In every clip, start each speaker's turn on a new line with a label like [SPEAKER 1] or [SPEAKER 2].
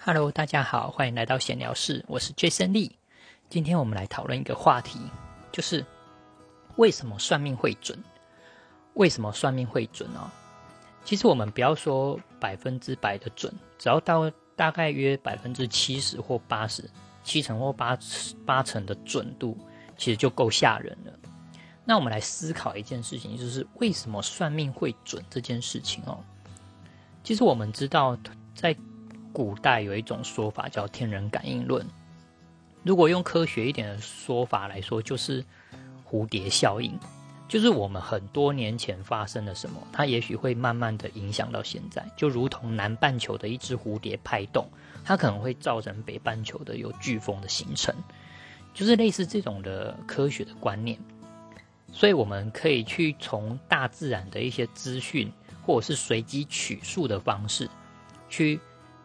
[SPEAKER 1] Hello，大家好，欢迎来到闲聊室，我是 Jason Lee。今天我们来讨论一个话题，就是为什么算命会准？为什么算命会准呢？其实我们不要说百分之百的准，只要到大概约百分之七十或八十，七成或八八成的准度，其实就够吓人了。那我们来思考一件事情，就是为什么算命会准这件事情哦？其实我们知道，在古代有一种说法叫天人感应论。如果用科学一点的说法来说，就是蝴蝶效应，就是我们很多年前发生了什么，它也许会慢慢的影响到现在。就如同南半球的一只蝴蝶拍动，它可能会造成北半球的有飓风的形成，就是类似这种的科学的观念。所以我们可以去从大自然的一些资讯，或者是随机取数的方式，去。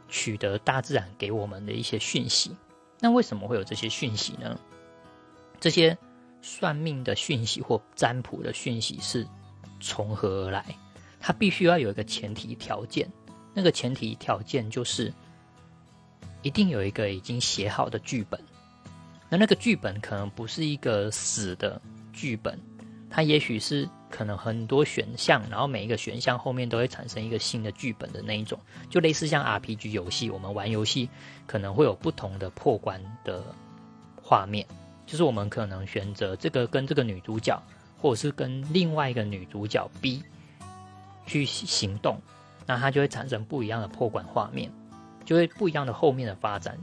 [SPEAKER 1] 取得大自然给我们的一些讯息，那为什么会有这些讯息呢？这些算命的讯息或占卜的讯息是从何而来？它必须要有一个前提条件，那个前提条件就是一定有一个已经写好的剧本。那那个剧本可能不是一个死的剧本，它也许是。可能很多选项，然后每一个选项后面都会产生一个新的剧本的那一种，就类似像 RPG 游戏，我们玩游戏可能会有不同的破关的画面，就是我们可能选择这个跟这个女主角，或者是跟另外一个女主角 B 去行动，那它就会产生不一样的破关画面，就会不一样的后面的发展。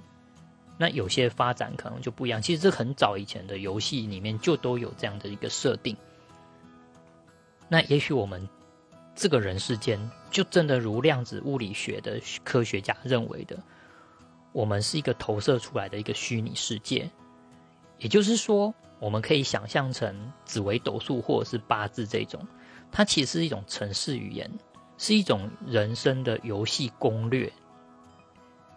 [SPEAKER 1] 那有些发展可能就不一样，其实这很早以前的游戏里面就都有这样的一个设定。那也许我们这个人世间就真的如量子物理学的科学家认为的，我们是一个投射出来的一个虚拟世界。也就是说，我们可以想象成紫微斗数或者是八字这种，它其实是一种程式语言，是一种人生的游戏攻略，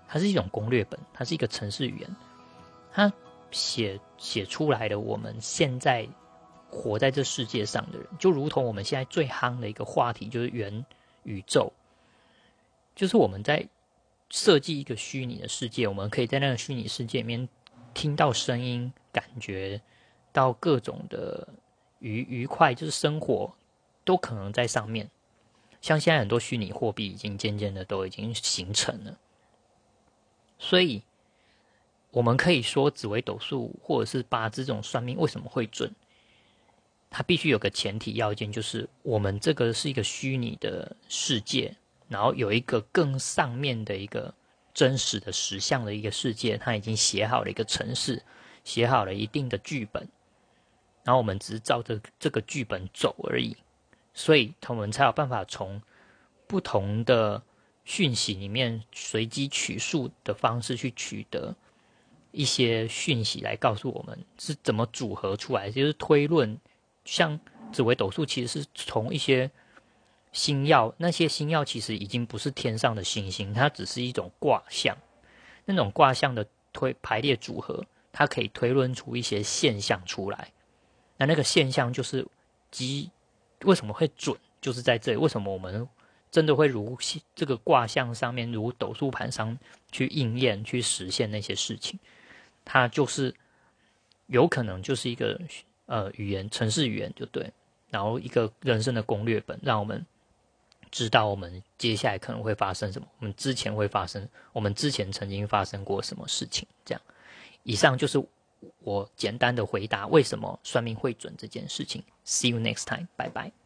[SPEAKER 1] 它是一种攻略本，它是一个程式语言，它写写出来的我们现在。活在这世界上的人，就如同我们现在最夯的一个话题，就是元宇宙。就是我们在设计一个虚拟的世界，我们可以在那个虚拟世界里面听到声音，感觉到各种的愉愉快，就是生活都可能在上面。像现在很多虚拟货币已经渐渐的都已经形成了，所以我们可以说紫微斗数或者是八字这种算命为什么会准？它必须有个前提要件，就是我们这个是一个虚拟的世界，然后有一个更上面的一个真实的实像的一个世界，它已经写好了一个程式，写好了一定的剧本，然后我们只是照着这个剧本走而已，所以我们才有办法从不同的讯息里面随机取数的方式去取得一些讯息来告诉我们是怎么组合出来，就是推论。像紫微斗数，其实是从一些星耀，那些星耀其实已经不是天上的星星，它只是一种卦象。那种卦象的推排列组合，它可以推论出一些现象出来。那那个现象就是基为什么会准，就是在这里。为什么我们真的会如这个卦象上面，如斗数盘上去应验、去实现那些事情？它就是有可能就是一个。呃，语言、城市语言就对，然后一个人生的攻略本，让我们知道我们接下来可能会发生什么，我们之前会发生，我们之前曾经发生过什么事情。这样，以上就是我简单的回答为什么算命会准这件事情。See you next time，拜拜。